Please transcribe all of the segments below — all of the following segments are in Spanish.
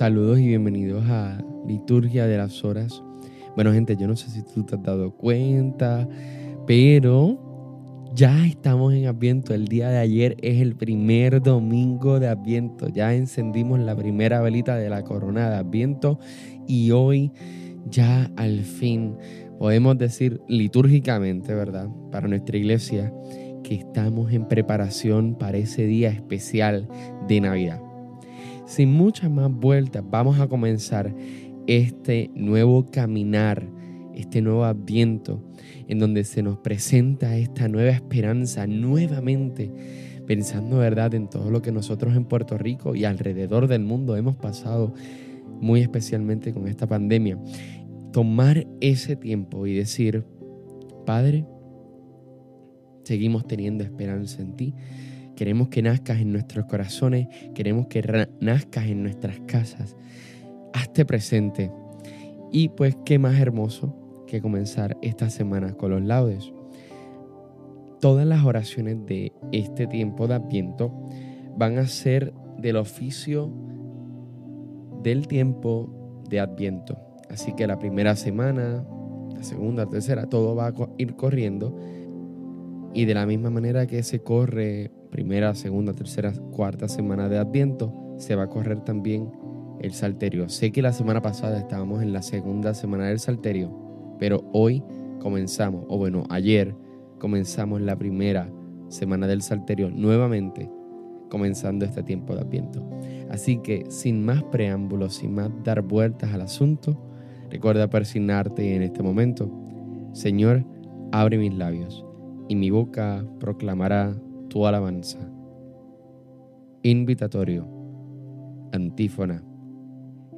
Saludos y bienvenidos a Liturgia de las Horas. Bueno, gente, yo no sé si tú te has dado cuenta, pero ya estamos en Adviento. El día de ayer es el primer domingo de Adviento. Ya encendimos la primera velita de la corona de Adviento y hoy ya al fin podemos decir litúrgicamente, ¿verdad? Para nuestra iglesia que estamos en preparación para ese día especial de Navidad. Sin muchas más vueltas, vamos a comenzar este nuevo caminar, este nuevo adviento, en donde se nos presenta esta nueva esperanza nuevamente, pensando verdad en todo lo que nosotros en Puerto Rico y alrededor del mundo hemos pasado, muy especialmente con esta pandemia. Tomar ese tiempo y decir, Padre, seguimos teniendo esperanza en ti Queremos que nazcas en nuestros corazones, queremos que nazcas en nuestras casas. Hazte presente. Y pues qué más hermoso que comenzar esta semana con los laudes. Todas las oraciones de este tiempo de Adviento van a ser del oficio del tiempo de Adviento. Así que la primera semana, la segunda, tercera, todo va a ir corriendo. Y de la misma manera que se corre primera, segunda, tercera, cuarta semana de Adviento, se va a correr también el Salterio. Sé que la semana pasada estábamos en la segunda semana del Salterio, pero hoy comenzamos, o bueno, ayer comenzamos la primera semana del Salterio nuevamente, comenzando este tiempo de Adviento. Así que sin más preámbulos, sin más dar vueltas al asunto, recuerda persignarte en este momento. Señor, abre mis labios y mi boca proclamará tu alabanza. Invitatorio. Antífona.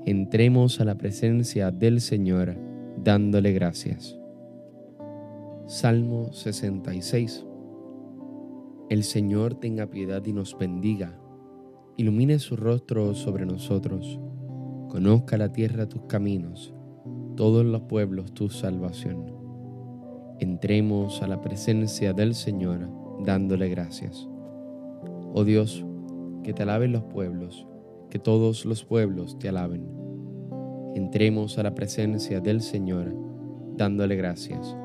Entremos a la presencia del Señor dándole gracias. Salmo 66. El Señor tenga piedad y nos bendiga. Ilumine su rostro sobre nosotros. Conozca la tierra tus caminos, todos los pueblos tu salvación. Entremos a la presencia del Señor dándole gracias. Oh Dios, que te alaben los pueblos, que todos los pueblos te alaben. Entremos a la presencia del Señor dándole gracias.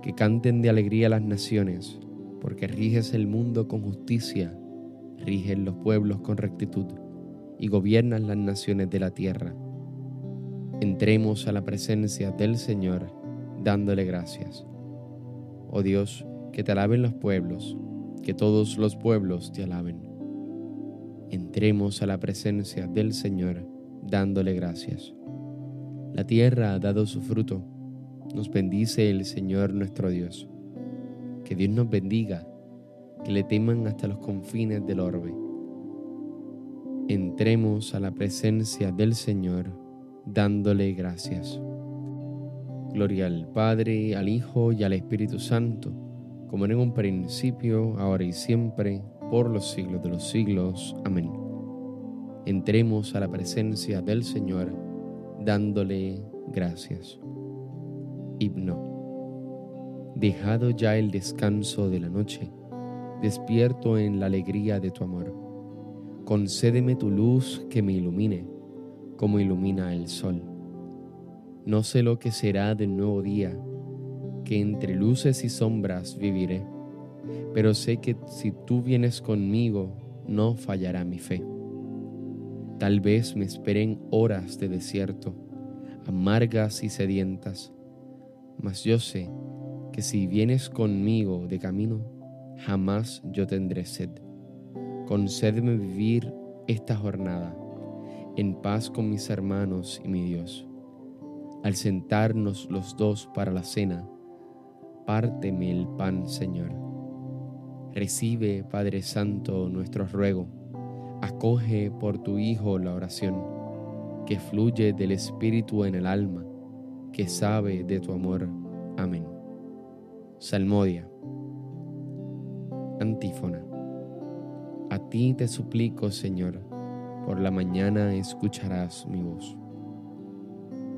Que canten de alegría las naciones, porque riges el mundo con justicia, riges los pueblos con rectitud y gobiernas las naciones de la tierra. Entremos a la presencia del Señor dándole gracias. Oh Dios, que te alaben los pueblos, que todos los pueblos te alaben. Entremos a la presencia del Señor dándole gracias. La tierra ha dado su fruto, nos bendice el Señor nuestro Dios. Que Dios nos bendiga, que le teman hasta los confines del orbe. Entremos a la presencia del Señor dándole gracias. Gloria al Padre, al Hijo y al Espíritu Santo como en un principio, ahora y siempre, por los siglos de los siglos. Amén. Entremos a la presencia del Señor dándole gracias. Himno. Dejado ya el descanso de la noche, despierto en la alegría de tu amor. Concédeme tu luz que me ilumine, como ilumina el sol. No sé lo que será del nuevo día que entre luces y sombras viviré, pero sé que si tú vienes conmigo, no fallará mi fe. Tal vez me esperen horas de desierto, amargas y sedientas, mas yo sé que si vienes conmigo de camino, jamás yo tendré sed. Concédeme vivir esta jornada en paz con mis hermanos y mi Dios. Al sentarnos los dos para la cena, párteme el pan, Señor. Recibe, Padre Santo, nuestro ruego. Acoge por tu Hijo la oración, que fluye del Espíritu en el alma, que sabe de tu amor. Amén. Salmodia. Antífona. A ti te suplico, Señor, por la mañana escucharás mi voz.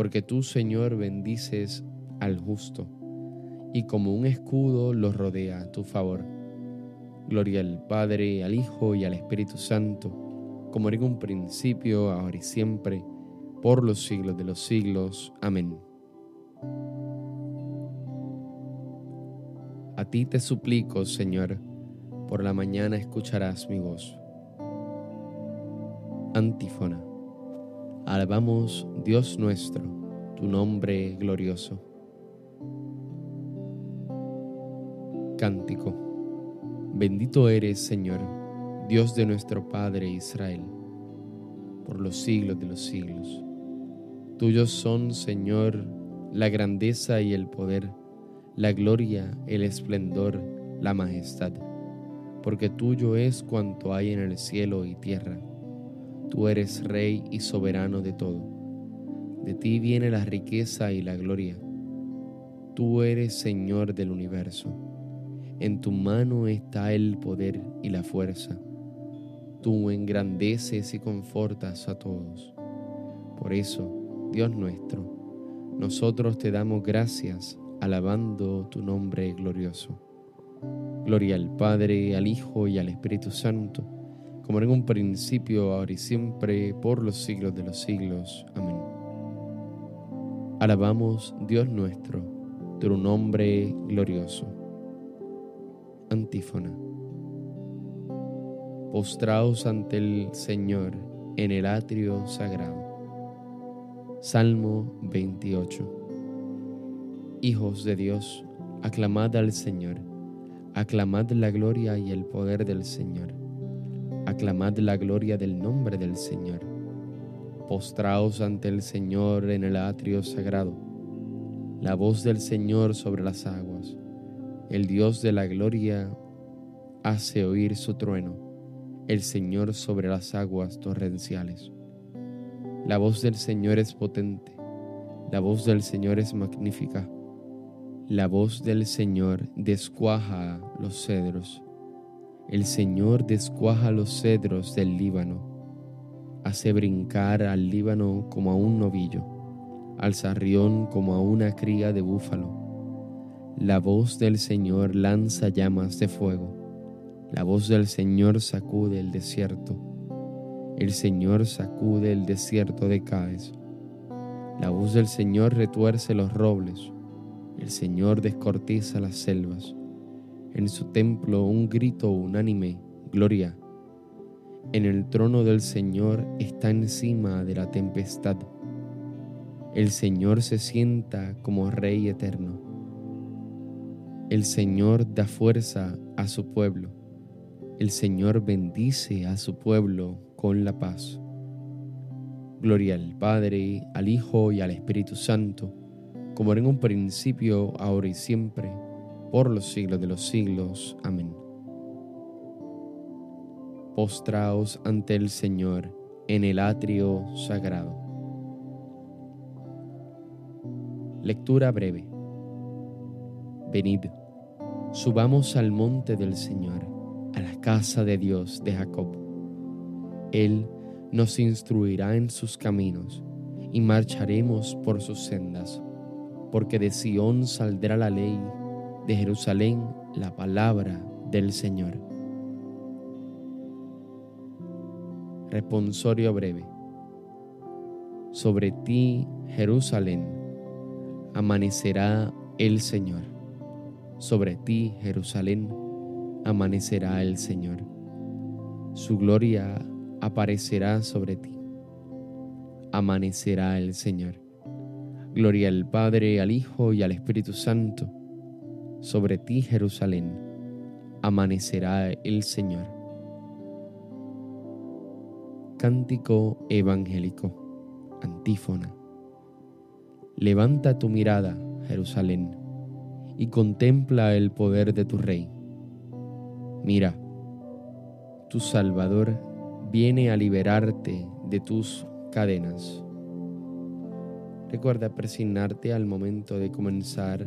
Porque tú, Señor, bendices al justo, y como un escudo los rodea a tu favor. Gloria al Padre, al Hijo y al Espíritu Santo, como en un principio, ahora y siempre, por los siglos de los siglos. Amén. A ti te suplico, Señor, por la mañana escucharás mi voz. Antífona. Alabamos, Dios nuestro, tu nombre glorioso. Cántico. Bendito eres, Señor, Dios de nuestro Padre Israel, por los siglos de los siglos. Tuyos son, Señor, la grandeza y el poder la gloria, el esplendor, la majestad, porque tuyo es cuanto hay en el cielo y tierra. Tú eres Rey y soberano de todo. De ti viene la riqueza y la gloria. Tú eres Señor del universo. En tu mano está el poder y la fuerza. Tú engrandeces y confortas a todos. Por eso, Dios nuestro, nosotros te damos gracias alabando tu nombre glorioso. Gloria al Padre, al Hijo y al Espíritu Santo, como en un principio, ahora y siempre, por los siglos de los siglos. Amén. Alabamos, Dios nuestro, tu nombre glorioso. Antífona. Postraos ante el Señor en el atrio sagrado. Salmo 28. Hijos de Dios, aclamad al Señor, aclamad la gloria y el poder del Señor, aclamad la gloria del nombre del Señor. Postraos ante el Señor en el atrio sagrado, la voz del Señor sobre las aguas, el Dios de la gloria hace oír su trueno, el Señor sobre las aguas torrenciales. La voz del Señor es potente, la voz del Señor es magnífica la voz del Señor descuaja los cedros. El Señor descuaja los cedros del Líbano. Hace brincar al Líbano como a un novillo, al sarrión como a una cría de búfalo. La voz del Señor lanza llamas de fuego. La voz del Señor sacude el desierto. El Señor sacude el desierto de Caes. La voz del Señor retuerce los robles el Señor descortiza las selvas. En su templo un grito unánime, gloria. En el trono del Señor está encima de la tempestad. El Señor se sienta como Rey eterno. El Señor da fuerza a su pueblo. El Señor bendice a su pueblo con la paz. Gloria al Padre, al Hijo y al Espíritu Santo como en un principio, ahora y siempre, por los siglos de los siglos. Amén. Postraos ante el Señor en el atrio sagrado. Lectura breve. Venid, subamos al monte del Señor, a la casa de Dios de Jacob. Él nos instruirá en sus caminos y marcharemos por sus sendas, porque de Sión saldrá la ley, de Jerusalén la palabra del Señor. Responsorio breve. Sobre ti, Jerusalén, amanecerá el Señor. Sobre ti, Jerusalén, amanecerá el Señor. Su gloria aparecerá sobre ti. Amanecerá el Señor. Gloria al Padre, al Hijo y al Espíritu Santo. Sobre ti, Jerusalén, amanecerá el Señor. Cántico evangélico. Antífona. Levanta tu mirada, Jerusalén, y contempla el poder de tu Rey. Mira, tu Salvador viene a liberarte de tus cadenas. Recuerda presignarte al momento de comenzar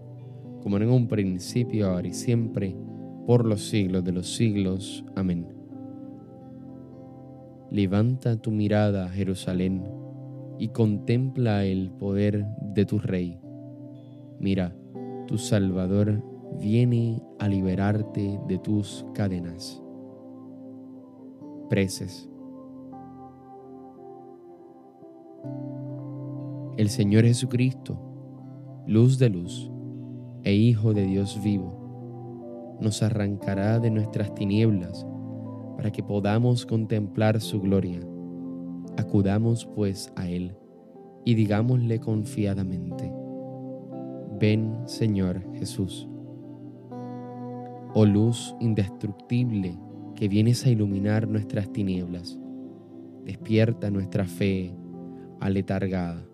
como en un principio, ahora y siempre, por los siglos de los siglos. Amén. Levanta tu mirada, Jerusalén, y contempla el poder de tu Rey. Mira, tu Salvador viene a liberarte de tus cadenas. Preces. El Señor Jesucristo, luz de luz e Hijo de Dios vivo, nos arrancará de nuestras tinieblas para que podamos contemplar su gloria. Acudamos pues a Él y digámosle confiadamente, ven Señor Jesús. Oh luz indestructible que vienes a iluminar nuestras tinieblas, despierta nuestra fe aletargada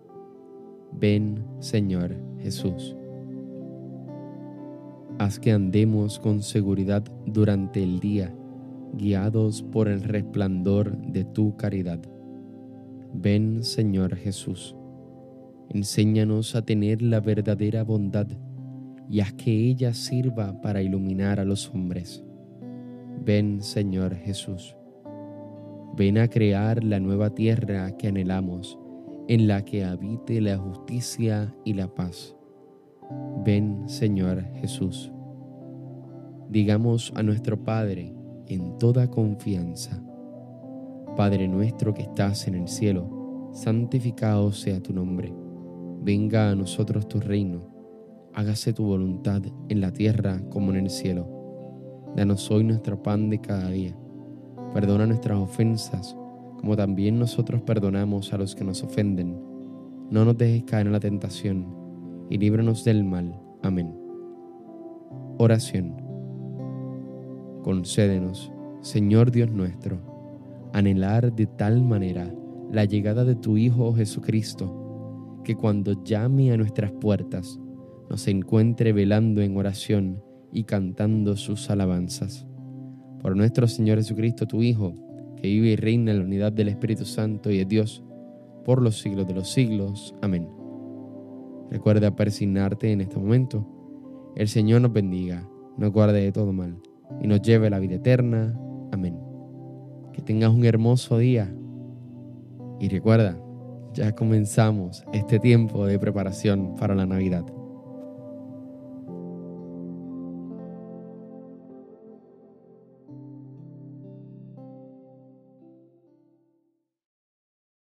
Ven, Señor Jesús. Haz que andemos con seguridad durante el día, guiados por el resplandor de tu caridad. Ven, Señor Jesús. Enséñanos a tener la verdadera bondad y haz que ella sirva para iluminar a los hombres. Ven, Señor Jesús. Ven a crear la nueva tierra que anhelamos en la que habite la justicia y la paz. Ven, Señor Jesús. Digamos a nuestro Padre en toda confianza, Padre nuestro que estás en el cielo, santificado sea tu nombre. Venga a nosotros tu reino. Hágase tu voluntad en la tierra como en el cielo. Danos hoy nuestro pan de cada día. Perdona nuestras ofensas como también nosotros perdonamos a los que nos ofenden. No nos dejes caer en la tentación, y líbranos del mal. Amén. Oración. Concédenos, Señor Dios nuestro, anhelar de tal manera la llegada de tu Hijo Jesucristo, que cuando llame a nuestras puertas, nos encuentre velando en oración y cantando sus alabanzas. Por nuestro Señor Jesucristo, tu Hijo, que vive y reina en la unidad del Espíritu Santo y de Dios por los siglos de los siglos. Amén. Recuerda persignarte en este momento El Señor nos bendiga, nos guarde de todo mal y nos lleve a la vida eterna. Amén. Que tengas un hermoso día y recuerda, ya comenzamos este tiempo de preparación para la Navidad.